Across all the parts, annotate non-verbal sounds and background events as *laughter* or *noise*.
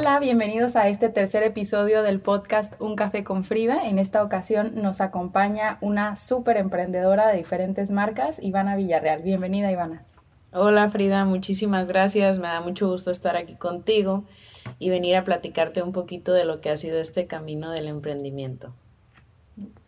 Hola, bienvenidos a este tercer episodio del podcast Un Café con Frida. En esta ocasión nos acompaña una súper emprendedora de diferentes marcas, Ivana Villarreal. Bienvenida, Ivana. Hola, Frida, muchísimas gracias. Me da mucho gusto estar aquí contigo y venir a platicarte un poquito de lo que ha sido este camino del emprendimiento.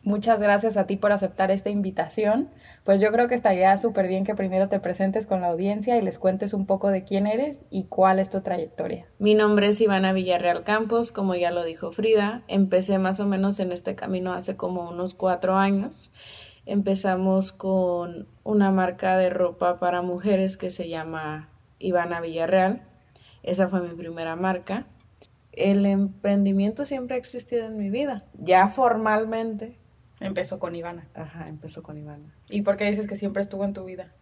Muchas gracias a ti por aceptar esta invitación. Pues yo creo que estaría súper bien que primero te presentes con la audiencia y les cuentes un poco de quién eres y cuál es tu trayectoria. Mi nombre es Ivana Villarreal Campos, como ya lo dijo Frida. Empecé más o menos en este camino hace como unos cuatro años. Empezamos con una marca de ropa para mujeres que se llama Ivana Villarreal. Esa fue mi primera marca. El emprendimiento siempre ha existido en mi vida, ya formalmente Empezó con Ivana. Ajá, empezó con Ivana. ¿Y por qué dices que siempre estuvo en tu vida?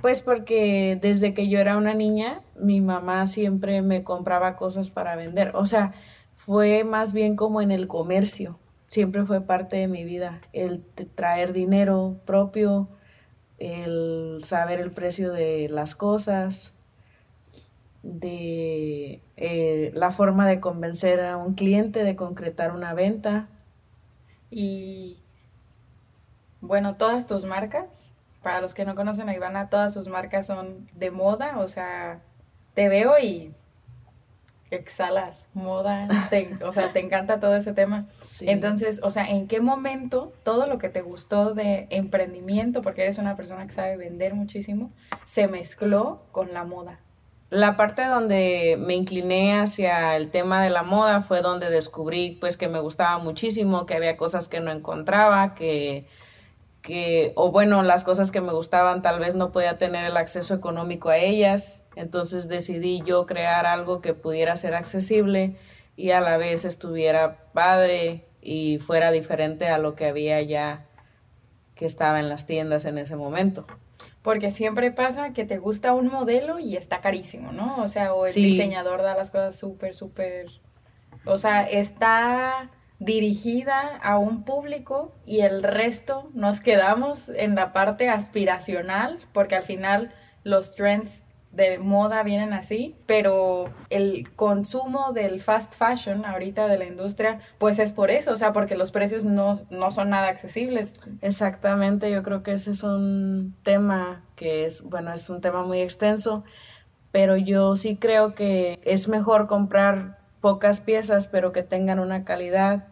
Pues porque desde que yo era una niña, mi mamá siempre me compraba cosas para vender. O sea, fue más bien como en el comercio. Siempre fue parte de mi vida. El traer dinero propio, el saber el precio de las cosas, de eh, la forma de convencer a un cliente de concretar una venta. Y bueno, todas tus marcas, para los que no conocen a Ivana, todas sus marcas son de moda, o sea, te veo y exhalas moda, o sea, te encanta todo ese tema. Entonces, o sea, ¿en qué momento todo lo que te gustó de emprendimiento, porque eres una persona que sabe vender muchísimo, se mezcló con la moda? La parte donde me incliné hacia el tema de la moda fue donde descubrí pues que me gustaba muchísimo, que había cosas que no encontraba, que, que, o bueno, las cosas que me gustaban tal vez no podía tener el acceso económico a ellas, entonces decidí yo crear algo que pudiera ser accesible y a la vez estuviera padre y fuera diferente a lo que había ya que estaba en las tiendas en ese momento. Porque siempre pasa que te gusta un modelo y está carísimo, ¿no? O sea, o el diseñador da las cosas súper, súper... O sea, está dirigida a un público y el resto nos quedamos en la parte aspiracional porque al final los trends de moda vienen así, pero el consumo del fast fashion ahorita de la industria, pues es por eso, o sea, porque los precios no, no son nada accesibles. Exactamente, yo creo que ese es un tema que es, bueno, es un tema muy extenso, pero yo sí creo que es mejor comprar pocas piezas, pero que tengan una calidad,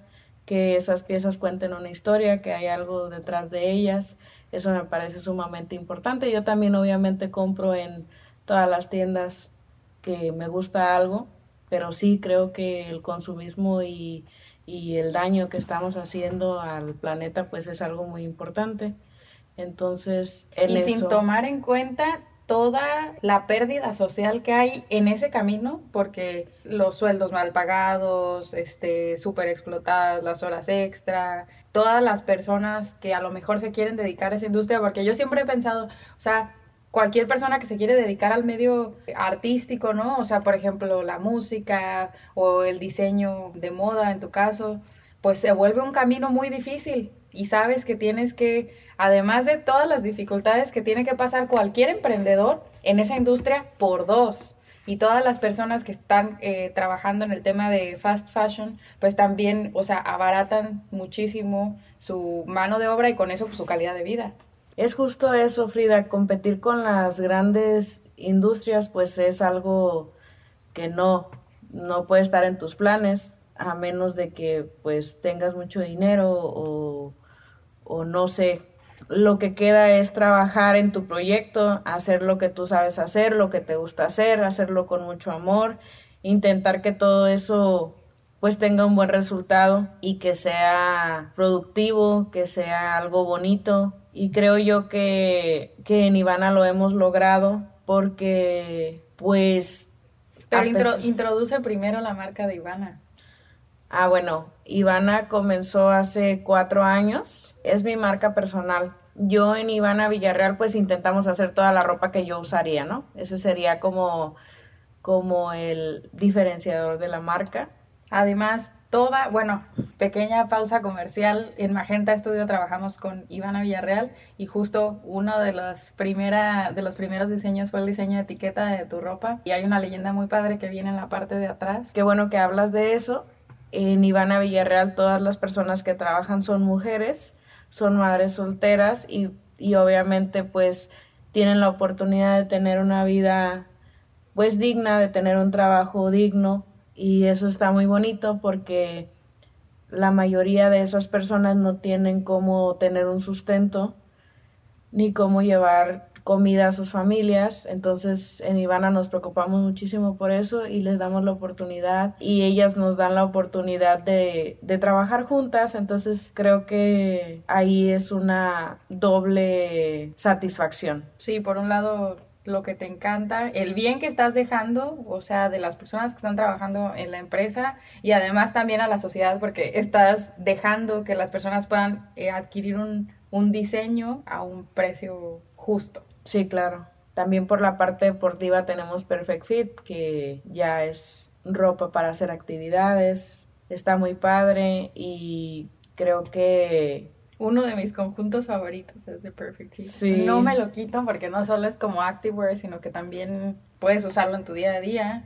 que esas piezas cuenten una historia, que hay algo detrás de ellas. Eso me parece sumamente importante. Yo también obviamente compro en todas las tiendas que me gusta algo, pero sí creo que el consumismo y, el daño que estamos haciendo al planeta pues es algo muy importante. Entonces, en y sin tomar en cuenta toda la pérdida social que hay en ese camino, porque los sueldos mal pagados, este, súper explotadas, las horas extra, todas las personas que a lo mejor se quieren dedicar a esa industria, porque yo siempre he pensado, o sea, cualquier persona que se quiere dedicar al medio artístico, ¿no? O sea, por ejemplo, la música o el diseño de moda en tu caso, pues se vuelve un camino muy difícil y sabes que tienes que, además de todas las dificultades que tiene que pasar cualquier emprendedor en esa industria, por dos. Y todas las personas que están eh, trabajando en el tema de fast fashion, pues también, o sea, abaratan muchísimo su mano de obra y con eso pues, su calidad de vida. Es justo eso, Frida, competir con las grandes industrias pues es algo que no, no puede estar en tus planes a menos de que pues tengas mucho dinero o, o no sé. Lo que queda es trabajar en tu proyecto, hacer lo que tú sabes hacer, lo que te gusta hacer, hacerlo con mucho amor, intentar que todo eso pues tenga un buen resultado y que sea productivo, que sea algo bonito y creo yo que, en Ivana lo hemos logrado porque pues... Pero introduce primero la marca de Ivana. Ah, bueno, Ivana comenzó hace cuatro años, es mi marca personal. Yo en Ivana Villarreal pues intentamos hacer toda la ropa que yo usaría, ¿no? Ese sería como, como el diferenciador de la marca. Además, toda, bueno, pequeña pausa comercial. En Magenta Studio trabajamos con Ivana Villarreal y justo uno de los, primera, de los primeros diseños fue el diseño de etiqueta de tu ropa. Y hay una leyenda muy padre que viene en la parte de atrás. Qué bueno que hablas de eso. En Ivana Villarreal todas las personas que trabajan son mujeres, son madres solteras y, y obviamente pues tienen la oportunidad de tener una vida pues digna, de tener un trabajo digno y eso está muy bonito porque la mayoría de esas personas no tienen cómo tener un sustento ni cómo llevar comida a sus familias. Entonces en Ivana nos preocupamos muchísimo por eso y les damos la oportunidad y ellas nos dan la oportunidad de, de trabajar juntas. Entonces creo que ahí es una doble satisfacción. Sí, por un lado lo que te encanta, el bien que estás dejando, o sea, de las personas que están trabajando en la empresa y además también a la sociedad porque estás dejando que las personas puedan eh, adquirir un, un diseño a un precio justo. Sí, claro. También por la parte deportiva tenemos Perfect Fit, que ya es ropa para hacer actividades. Está muy padre y creo que uno de mis conjuntos favoritos es The Perfect Fit. No me lo quito porque no solo es como activewear, sino que también puedes usarlo en tu día a día.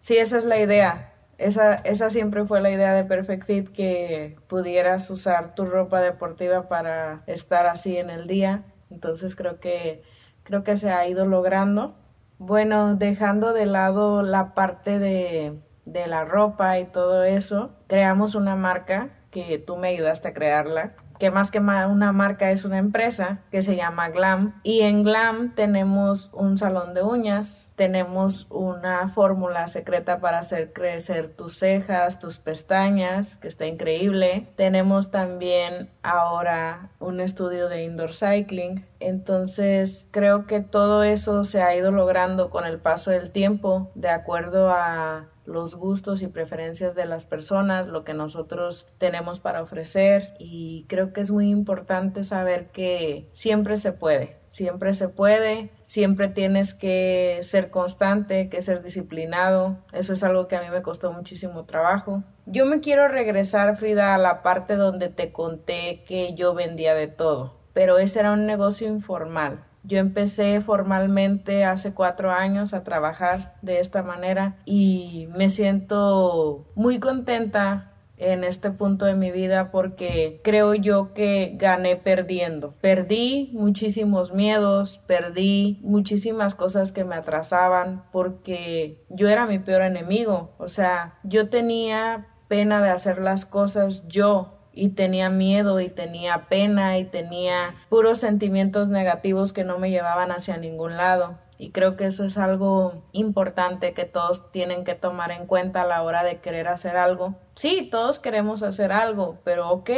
Sí, esa es la idea. Esa, esa siempre fue la idea de Perfect Fit, que pudieras usar tu ropa deportiva para estar así en el día. Entonces creo que, creo que se ha ido logrando. Bueno, dejando de lado la parte de, de la ropa y todo eso, creamos una marca que tú me ayudaste a crearla, que más que una marca es una empresa que se llama Glam. Y en Glam tenemos un salón de uñas, tenemos una fórmula secreta para hacer crecer tus cejas, tus pestañas, que está increíble. Tenemos también ahora un estudio de indoor cycling. Entonces creo que todo eso se ha ido logrando con el paso del tiempo de acuerdo a los gustos y preferencias de las personas, lo que nosotros tenemos para ofrecer. Y creo que es muy importante saber que siempre se puede, siempre se puede, siempre tienes que ser constante, que ser disciplinado, eso es algo que a mí me costó muchísimo trabajo. Yo me quiero regresar, Frida, a la parte donde te conté que yo vendía de todo, pero ese era un negocio informal yo empecé formalmente hace cuatro años a trabajar de esta manera y me siento muy contenta en este punto de mi vida porque creo yo que gané perdiendo. Perdí muchísimos miedos, perdí muchísimas cosas que me atrasaban porque yo era mi peor enemigo. O sea, yo tenía pena de hacer las cosas yo y tenía miedo y tenía pena y tenía puros sentimientos negativos que no me llevaban hacia ningún lado. Y creo que eso es algo importante que todos tienen que tomar en cuenta a la hora de querer hacer algo. Sí, todos queremos hacer algo, pero ok,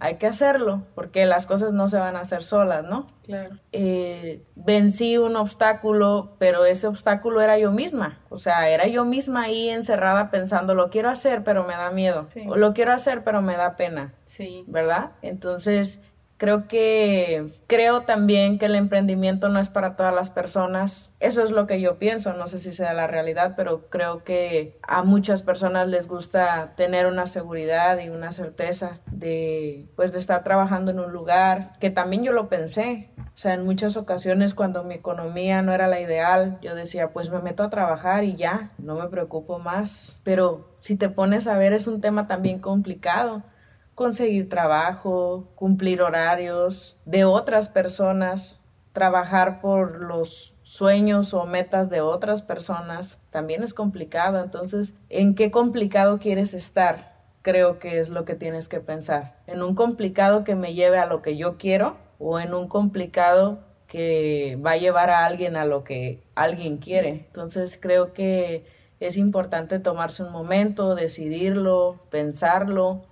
hay que hacerlo, porque las cosas no se van a hacer solas, ¿no? Claro. Eh, vencí un obstáculo, pero ese obstáculo era yo misma. O sea, era yo misma ahí encerrada pensando, lo quiero hacer, pero me da miedo. O lo quiero hacer, pero me da pena. Sí. ¿Verdad? Entonces, Creo que creo también que el emprendimiento no es para todas las personas. Eso es lo que yo pienso, no sé si sea la realidad, pero creo que a muchas personas les gusta tener una seguridad y una certeza de pues de estar trabajando en un lugar que también yo lo pensé. O sea, en muchas ocasiones cuando mi economía no era la ideal, yo decía, pues me meto a trabajar y ya, no me preocupo más. Pero si te pones a ver es un tema también complicado conseguir trabajo, cumplir horarios de otras personas, trabajar por los sueños o metas de otras personas, también es complicado. Entonces, ¿en qué complicado quieres estar? Creo que es lo que tienes que pensar. ¿En un complicado que me lleve a lo que yo quiero o en un complicado que va a llevar a alguien a lo que alguien quiere? Entonces, creo que es importante tomarse un momento, decidirlo, pensarlo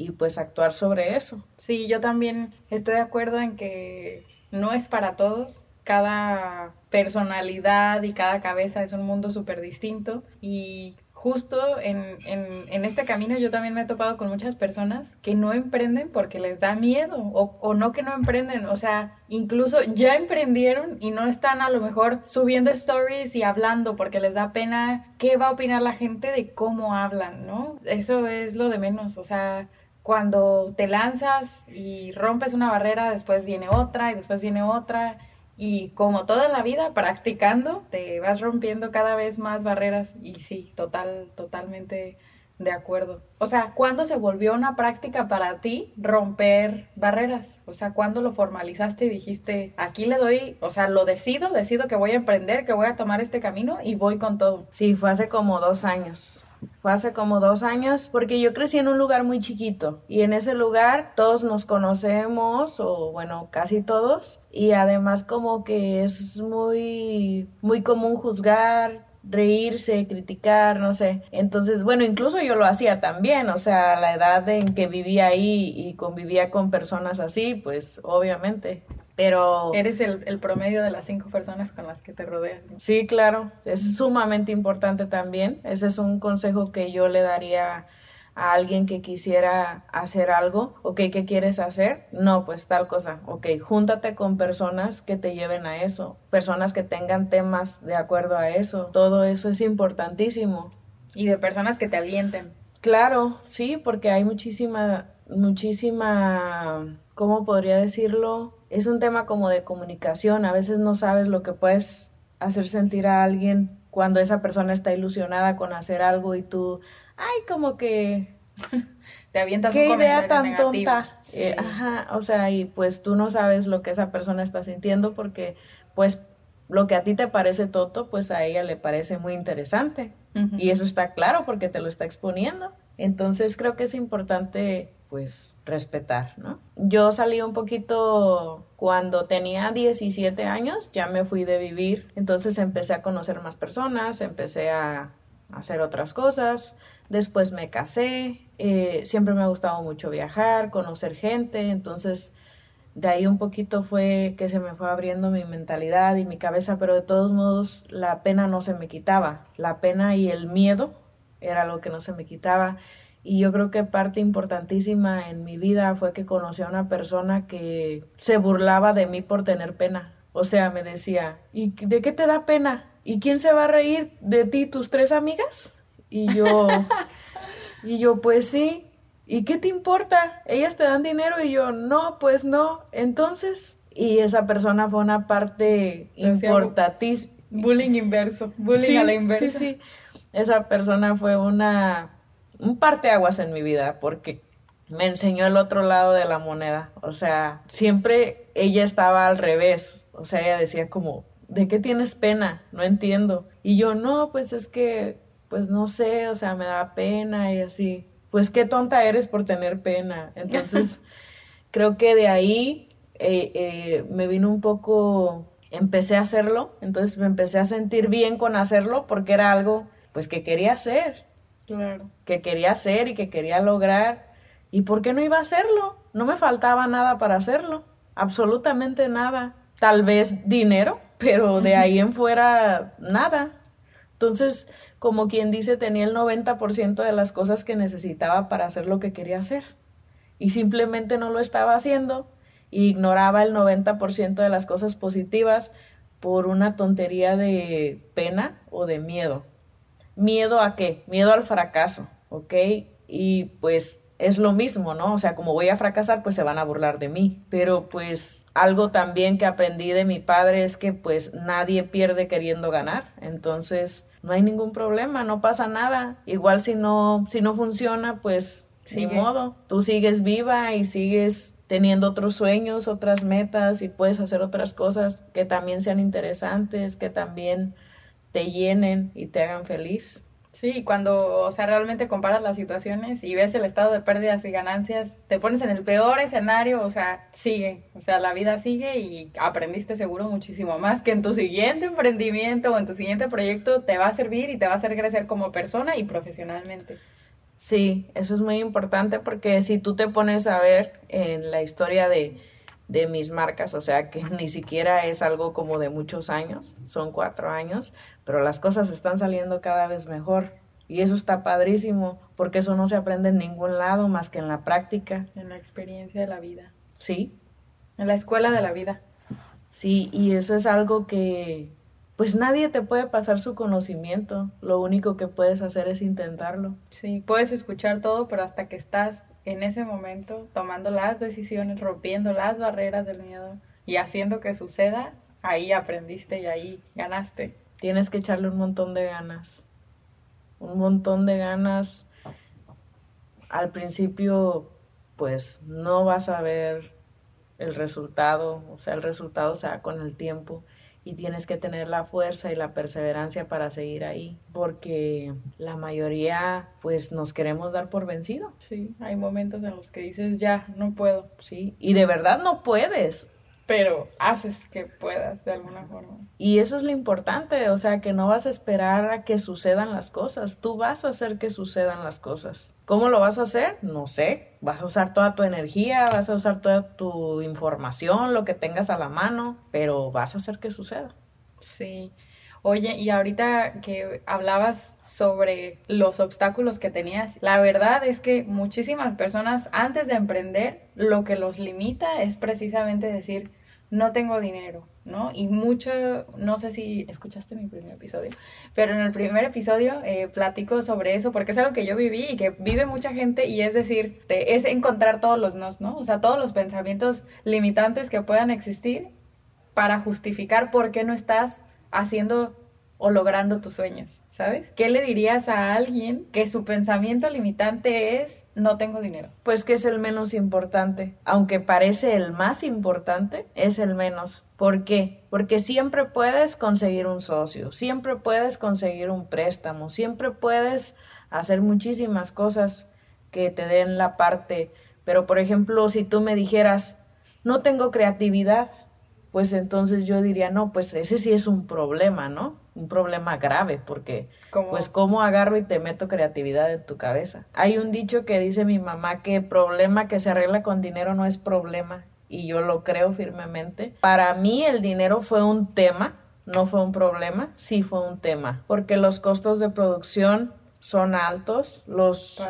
y pues actuar sobre eso. Sí, yo también estoy de acuerdo en que no es para todos. Cada personalidad y cada cabeza es un mundo súper distinto y justo en, en, en, este camino yo también me he topado con muchas personas que no emprenden porque les da miedo o, o, no que no emprenden, o sea, incluso ya emprendieron y no están a lo mejor subiendo stories y hablando porque les da pena qué va a opinar la gente de cómo hablan, ¿no? Eso es lo de menos, o sea, cuando te lanzas y rompes una barrera, después viene otra y después viene otra y como toda la vida, practicando, te vas rompiendo cada vez más barreras. Y sí, total, totalmente de acuerdo. O sea, ¿cuándo se volvió una práctica para ti romper barreras? O sea, ¿cuándo lo formalizaste y dijiste, aquí le doy, o sea, lo decido, decido que voy a emprender, que voy a tomar este camino y voy con todo? Sí, fue hace como dos años. Fue hace como dos años porque yo crecí en un lugar muy chiquito y en ese lugar todos nos conocemos o bueno, casi todos y además como que es muy muy común juzgar, reírse, criticar, no sé. Entonces, bueno, incluso yo lo hacía también, o sea, la edad en que vivía ahí y convivía con personas así, pues obviamente pero... Eres el, el, promedio de las cinco personas con las que te rodeas. Sí, claro, es sumamente importante también. Ese es un consejo que yo le daría a alguien que quisiera hacer algo, ok, ¿qué quieres hacer? No, pues tal cosa, ok, júntate con personas que te lleven a eso, personas que tengan temas de acuerdo a eso, todo eso es importantísimo. Y de personas que te alienten. Claro, sí, porque hay muchísima, muchísima, ¿cómo podría decirlo? Es un tema como de comunicación. A veces no sabes lo que puedes hacer sentir a alguien cuando esa persona está ilusionada con hacer algo y tú, ay, como que... *laughs* Te avientas Qué idea tan tonta. Eh, ajá, o sea, y pues tú no sabes lo que esa persona está sintiendo porque pues lo que a ti te parece tonto, pues a ella le parece muy interesante. Y eso está claro porque te lo está exponiendo. Entonces creo que es importante pues respetar, ¿no? Yo salí un poquito cuando tenía 17 años, ya me fui de vivir, entonces empecé a conocer más personas, empecé a hacer otras cosas, después me casé, eh, siempre me ha gustado mucho viajar, conocer gente, entonces de ahí un poquito fue que se me fue abriendo mi mentalidad y mi cabeza, pero de todos modos la pena no se me quitaba, la pena y el miedo era lo que no se me quitaba y yo creo que parte importantísima en mi vida fue que conocí a una persona que se burlaba de mí por tener pena. O sea, me decía, ¿y de qué te da pena? ¿Y quién se va a reír de ti, tus tres amigas? Y yo, *laughs* y yo, pues sí. ¿Y qué te importa? Ellas te dan dinero y yo, no, pues no. Entonces, y esa persona fue una parte importantísima. Bullying inverso, bullying a la inversa. Sí, sí. Esa persona fue una un parteaguas en mi vida porque me enseñó el otro lado de la moneda. O sea, siempre ella estaba al revés. O sea, ella decía como, ¿de qué tienes pena? No entiendo. Y yo, no, pues es que, pues no sé, o sea, me da pena y así. Pues qué tonta eres por tener pena. Entonces, *laughs* creo que de ahí eh, eh, me vino un poco, empecé a hacerlo. Entonces me empecé a sentir bien con hacerlo porque era algo, pues que quería hacer que quería hacer y que quería lograr. ¿Y por qué no iba a hacerlo? No me faltaba nada para hacerlo, absolutamente nada. Tal vez dinero, pero de ahí en fuera nada. Entonces, como quien dice, tenía el 90% de las cosas que necesitaba para hacer lo que quería hacer. Y simplemente no lo estaba haciendo y ignoraba el 90% de las cosas positivas por una tontería de pena o de miedo. ¿Miedo a qué? Miedo al fracaso, ¿ok? Y pues es lo mismo, ¿no? O sea, como voy a fracasar, pues se van a burlar de mí. Pero pues algo también que aprendí de mi padre es que pues nadie pierde queriendo ganar. Entonces, no hay ningún problema, no pasa nada. Igual si no, si no funciona, pues sin modo. Tú sigues viva y sigues teniendo otros sueños, otras metas y puedes hacer otras cosas que también sean interesantes, que también te llenen y te hagan feliz. Sí, cuando, o sea, realmente comparas las situaciones y ves el estado de pérdidas y ganancias, te pones en el peor escenario, o sea, sigue, o sea, la vida sigue y aprendiste seguro muchísimo más que en tu siguiente emprendimiento o en tu siguiente proyecto te va a servir y te va a hacer crecer como persona y profesionalmente. Sí, eso es muy importante porque si tú te pones a ver en la historia de, de mis marcas, o sea que *laughs* ni siquiera es algo como de muchos años, son cuatro años, pero las cosas están saliendo cada vez mejor. Y eso está padrísimo, porque eso no se aprende en ningún lado más que en la práctica. En la experiencia de la vida. Sí. En la escuela de la vida. Sí, y eso es algo que pues nadie te puede pasar su conocimiento. Lo único que puedes hacer es intentarlo. Sí, puedes escuchar todo, pero hasta que estás en ese momento tomando las decisiones, rompiendo las barreras del miedo y haciendo que suceda, ahí aprendiste y ahí ganaste. Tienes que echarle un montón de ganas un montón de ganas. Al principio, pues no vas a ver el resultado, o sea, el resultado se da con el tiempo y tienes que tener la fuerza y la perseverancia para seguir ahí, porque la mayoría pues nos queremos dar por vencido. Sí, hay momentos en los que dices, ya, no puedo. Sí, y de verdad no puedes pero haces que puedas de alguna forma. Y eso es lo importante, o sea, que no vas a esperar a que sucedan las cosas, tú vas a hacer que sucedan las cosas. ¿Cómo lo vas a hacer? No sé, vas a usar toda tu energía, vas a usar toda tu información, lo que tengas a la mano, pero vas a hacer que suceda. Sí. Oye, y ahorita que hablabas sobre los obstáculos que tenías, la verdad es que muchísimas personas antes de emprender, lo que los limita es precisamente decir, no tengo dinero, ¿no? Y mucho, no sé si escuchaste mi primer episodio, pero en el primer episodio eh, platico sobre eso porque es algo que yo viví y que vive mucha gente y es decir, es encontrar todos los nos, ¿no? O sea, todos los pensamientos limitantes que puedan existir para justificar por qué no estás haciendo o logrando tus sueños, ¿sabes? ¿Qué le dirías a alguien que su pensamiento limitante es no tengo dinero? Pues que es el menos importante. Aunque parece el más importante, es el menos. ¿Por qué? Porque siempre puedes conseguir un socio, siempre puedes conseguir un préstamo, siempre puedes hacer muchísimas cosas que te den la parte. Pero, por ejemplo, si tú me dijeras, no tengo creatividad, pues entonces yo diría, no, pues ese sí es un problema, ¿no? Un problema grave, porque pues cómo agarro y te meto creatividad en tu cabeza. Hay un dicho que dice mi mamá que problema que se arregla con dinero no es problema, y yo lo creo firmemente. Para mí el dinero fue un tema, no fue un problema, sí fue un tema, porque los costos de producción son altos, los,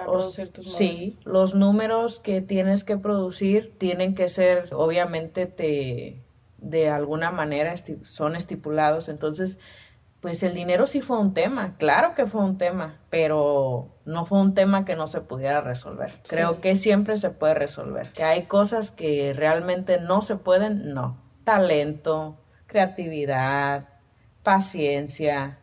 sí, los números que tienes que producir tienen que ser, obviamente te de alguna manera son estipulados. Entonces, pues el dinero sí fue un tema, claro que fue un tema, pero no fue un tema que no se pudiera resolver. Creo que siempre se puede resolver. Que hay cosas que realmente no se pueden, no. Talento, creatividad, paciencia,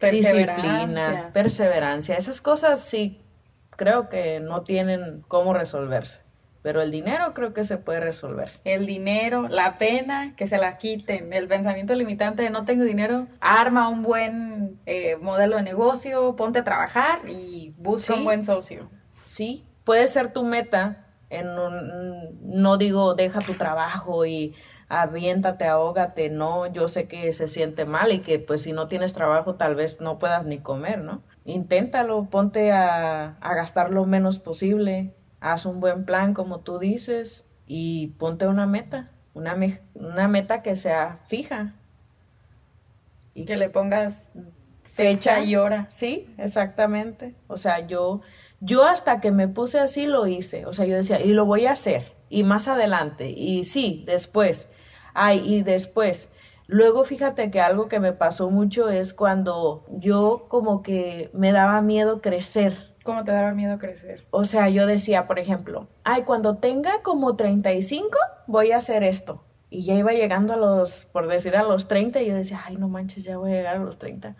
disciplina, perseverancia. Esas cosas sí creo que no tienen cómo resolverse pero el dinero creo que se puede resolver. El dinero, la pena, que se la quiten, el pensamiento limitante de no tengo dinero, arma un buen eh, modelo de negocio, ponte a trabajar y busca un buen socio. Sí, puede ser tu meta, en no digo deja tu trabajo y aviéntate, ahógate, no, yo sé que se siente mal y que pues si no tienes trabajo tal vez no puedas ni comer, ¿no? Inténtalo, ponte a, a gastar lo menos posible, haz un buen plan como tú dices y ponte una meta, una, una meta que sea fija. Y que le pongas fecha y hora. Sí, exactamente. O sea, yo, yo hasta que me puse así lo hice. O sea, yo decía, y lo voy a hacer. Y más adelante. Y sí, después. Ay, y después. Luego fíjate que algo que me pasó mucho es cuando yo como que me daba miedo crecer. ¿Cómo te daba miedo crecer? O sea, yo decía, por ejemplo, ay, cuando tenga como 35, voy a hacer esto. Y ya iba llegando a los, por decir, a los 30, y yo decía, ay, no manches, ya voy a llegar a los 30.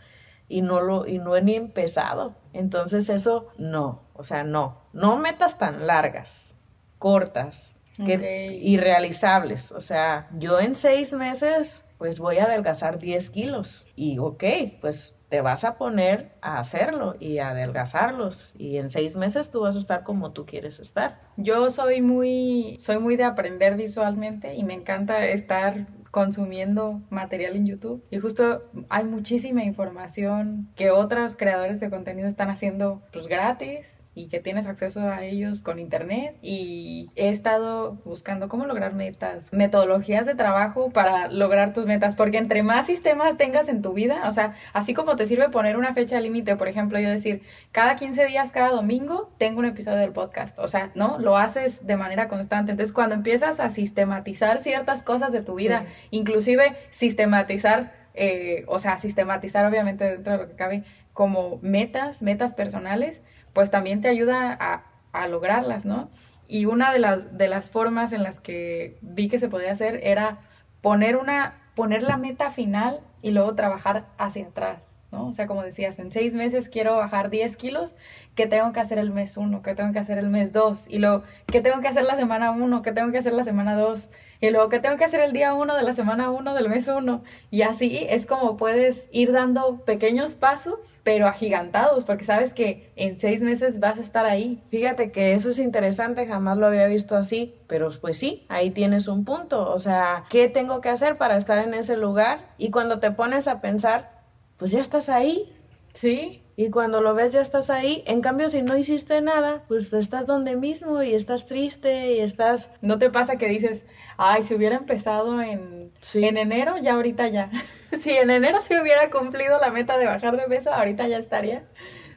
Y no, lo, y no he ni empezado. Entonces eso, no, o sea, no. No metas tan largas, cortas, que, irrealizables. O sea, yo en seis meses, pues voy a adelgazar 10 kilos. Y ok, pues te vas a poner a hacerlo y a adelgazarlos. Y en seis meses tú vas a estar como tú quieres estar. Yo soy muy, soy muy de aprender visualmente y me encanta estar consumiendo material en YouTube. Y justo hay muchísima información que otros creadores de contenido están haciendo pues gratis y que tienes acceso a ellos con internet y he estado buscando cómo lograr metas, metodologías de trabajo para lograr tus metas, porque entre más sistemas tengas en tu vida, o sea, así como te sirve poner una fecha límite, por ejemplo, yo decir, cada 15 días, cada domingo, tengo un episodio del podcast, o sea, ¿no? Lo haces de manera constante. Entonces, cuando empiezas a sistematizar ciertas cosas de tu vida, inclusive sistematizar, eh, o sea, sistematizar obviamente dentro de lo que cabe como metas, metas personales, pues también te ayuda a, a lograrlas, ¿no? Y una de las, de las formas en las que vi que se podía hacer era poner una, poner la meta final y luego trabajar hacia atrás. ¿No? O sea, como decías, en seis meses quiero bajar 10 kilos, ¿qué tengo que hacer el mes uno? ¿Qué tengo que hacer el mes dos? Y luego, ¿qué tengo que hacer la semana uno? ¿Qué tengo que hacer la semana dos? Y luego, ¿qué tengo que hacer el día uno de la semana uno del mes uno? Y así es como puedes ir dando pequeños pasos, pero agigantados, porque sabes que en seis meses vas a estar ahí. Fíjate que eso es interesante, jamás lo había visto así, pero pues sí, ahí tienes un punto. O sea, ¿qué tengo que hacer para estar en ese lugar? Y cuando te pones a pensar, pues ya estás ahí. Sí. Y cuando lo ves ya estás ahí. En cambio, si no hiciste nada, pues estás donde mismo y estás triste y estás... ¿No te pasa que dices, ay, si hubiera empezado en, en enero, ya ahorita ya? *laughs* si en enero se hubiera cumplido la meta de bajar de peso, ahorita ya estaría.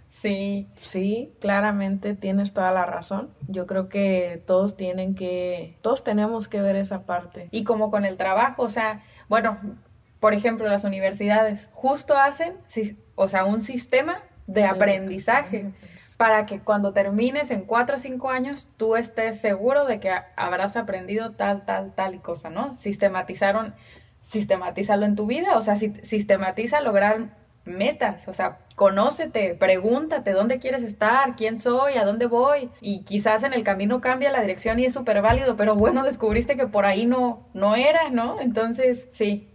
Sí. Sí, claramente tienes toda la razón. Yo creo que todos tienen que, todos tenemos que ver esa parte. Y como con el trabajo, o sea, bueno, por ejemplo, las universidades justo hacen, o sea, un sistema de aprendizaje para que cuando termines en cuatro o cinco años tú estés seguro de que habrás aprendido tal, tal, tal y cosa, ¿no? Sistematizaron, sistematizarlo en tu vida, o sea, sistematiza lograr metas, o sea, conócete, pregúntate dónde quieres estar, quién soy, a dónde voy, y quizás en el camino cambia la dirección y es súper válido, pero bueno, descubriste que por ahí no, no era, ¿no? Entonces, sí,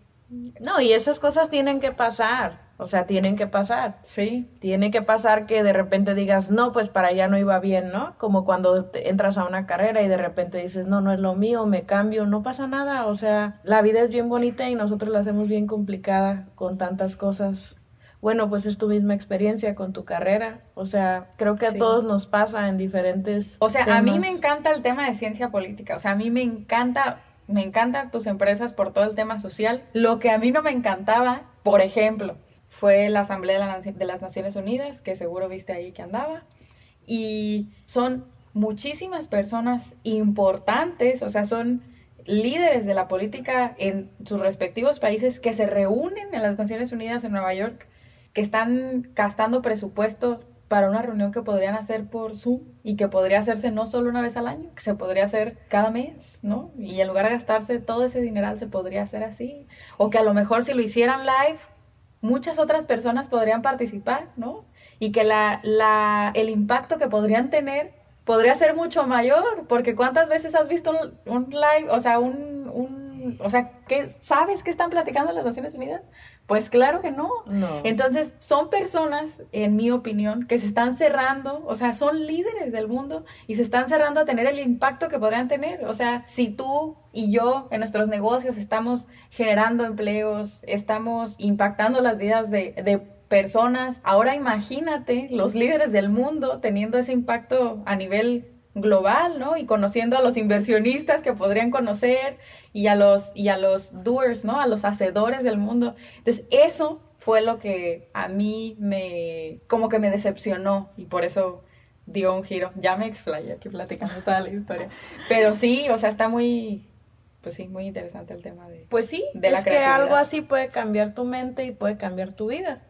no, y esas cosas tienen que pasar, o sea, tienen que pasar. Sí. Tiene que pasar que de repente digas, no, pues para allá no iba bien, ¿no? Como cuando entras a una carrera y de repente dices, no, no es lo mío, me cambio, no pasa nada, o sea, la vida es bien bonita y nosotros la hacemos bien complicada con tantas cosas. Bueno, pues es tu misma experiencia con tu carrera. O sea, creo que a todos nos pasa en diferentes. O sea, a mí me encanta el tema de ciencia política. O sea, a mí me encanta me encantan tus empresas por todo el tema social. Lo que a mí no me encantaba, por ejemplo, fue la Asamblea de, las Naciones Unidas, que seguro viste ahí que andaba. Y son muchísimas personas importantes, o sea, son líderes de la política en sus respectivos países que se reúnen en las Naciones Unidas en Nueva York, que están gastando presupuesto para una reunión que podrían hacer por Zoom y que podría hacerse no solo una vez al año, que se podría hacer cada mes, ¿no? Y en lugar de gastarse todo ese dineral se podría hacer así. O que a lo mejor si lo hicieran live, muchas otras personas podrían participar, ¿no? Y que la, la, el impacto que podrían tener podría ser mucho mayor, porque ¿cuántas veces has visto un, live, o sea, un, un o sea, ¿qué, ¿sabes qué están platicando las Naciones Unidas? Pues claro que no. Entonces, son personas, en mi opinión, que se están cerrando, o sea, son líderes del mundo y se están cerrando a tener el impacto que podrían tener. O sea, si tú y yo en nuestros negocios estamos generando empleos, estamos impactando las vidas de, de personas, ahora imagínate los líderes del mundo teniendo ese impacto a nivel global, ¿no? Y conociendo a los inversionistas que podrían conocer y a los, y a los doers, ¿no? A los hacedores del mundo. Entonces, eso fue lo que a mí me, como que me decepcionó y por eso dio un giro. Ya me explayé aquí platicando toda la historia. Pero sí, o sea, está muy, pues sí, muy interesante el tema de... Pues sí, de es que algo así puede cambiar tu mente y puede cambiar tu vida.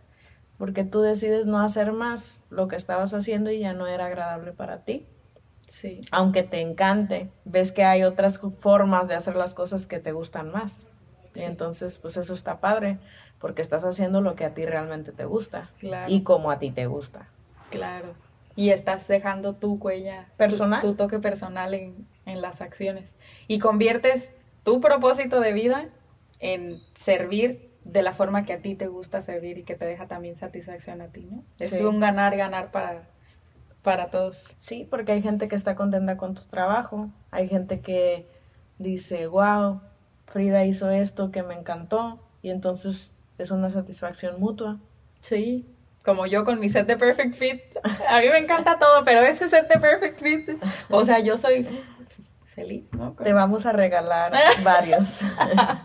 Porque tú decides no hacer más lo que estabas haciendo y ya no era agradable para ti. Sí. Aunque te encante, ves que hay otras formas de hacer las cosas que te gustan más. Y entonces, pues eso está padre, porque estás haciendo lo que a ti realmente te gusta. Y como a ti te gusta. Claro. Y estás dejando tu huella personal, tu, toque personal en, en las acciones. Y conviertes tu propósito de vida en servir de la forma que a ti te gusta servir y que te deja también satisfacción a ti, ¿no? Es un ganar, ganar para, para todos. Sí, porque hay gente que está contenta con tu trabajo, hay gente que dice, wow, Frida hizo esto que me encantó y entonces es una satisfacción mutua. Sí, como yo con mi set de Perfect Fit. A mí me encanta todo, pero ese set de Perfect Fit, o sea, yo soy feliz, ¿no? Te vamos a regalar varios.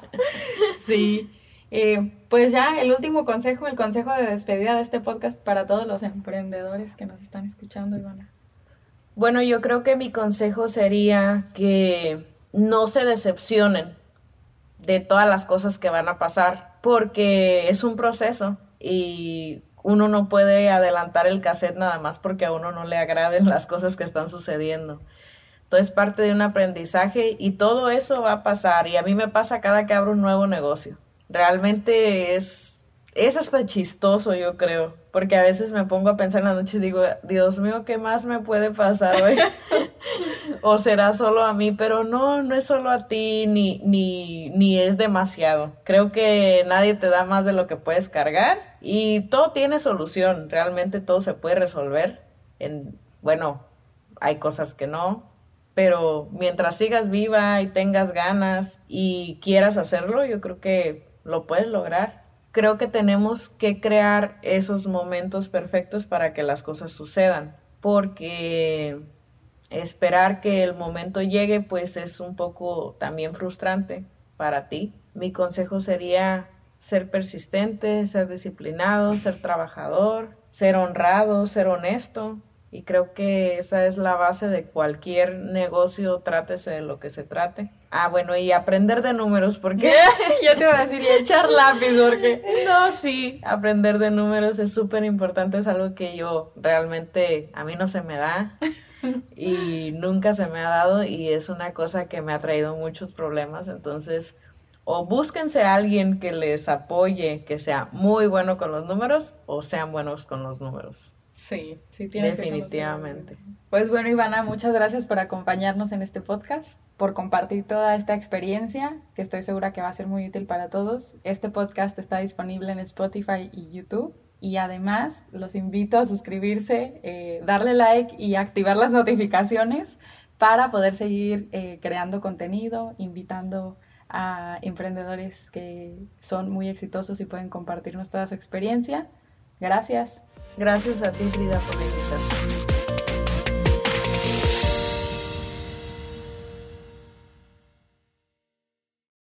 *laughs* sí. Eh, pues ya, el último consejo, el consejo de despedida de este podcast para todos los emprendedores que nos están escuchando, Ivana. Bueno, yo creo que mi consejo sería que no se decepcionen de todas las cosas que van a pasar, porque es un proceso y uno no puede adelantar el cassette nada más porque a uno no le agraden las cosas que están sucediendo. Todo es parte de un aprendizaje y todo eso va a pasar y a mí me pasa cada que abro un nuevo negocio. Realmente es, es hasta chistoso, yo creo, porque a veces me pongo a pensar en la noche y digo, Dios mío, ¿qué más me puede pasar hoy? *laughs* o será solo a mí, pero no, no es solo a ti, ni, ni, ni es demasiado. Creo que nadie te da más de lo que puedes cargar y todo tiene solución, realmente todo se puede resolver. En, bueno, hay cosas que no, pero mientras sigas viva y tengas ganas y quieras hacerlo, yo creo que lo puedes lograr. Creo que tenemos que crear esos momentos perfectos para que las cosas sucedan, porque esperar que el momento llegue pues es un poco también frustrante para ti. Mi consejo sería ser persistente, ser disciplinado, ser trabajador, ser honrado, ser honesto, y creo que esa es la base de cualquier negocio, trátese de lo que se trate. Ah, bueno, y aprender de números, porque... *laughs* Yo te iba a decir, y echar lápiz, porque... No, sí, aprender de números es súper importante, es algo que yo realmente, a mí no se me da *laughs* y nunca se me ha dado y es una cosa que me ha traído muchos problemas, entonces o búsquense a alguien que les apoye, que sea muy bueno con los números o sean buenos con los números. Sí, sí, tienes Definitivamente. Pues bueno, Ivana, muchas gracias por acompañarnos en este podcast, por compartir toda esta experiencia, que estoy segura que va a ser muy útil para todos. Este podcast está disponible en Spotify y YouTube. Y además los invito a suscribirse, eh, darle like y activar las notificaciones para poder seguir eh, creando contenido, invitando a emprendedores que son muy exitosos y pueden compartirnos toda su experiencia. Gracias. Gracias a ti, Frida, por la invitación.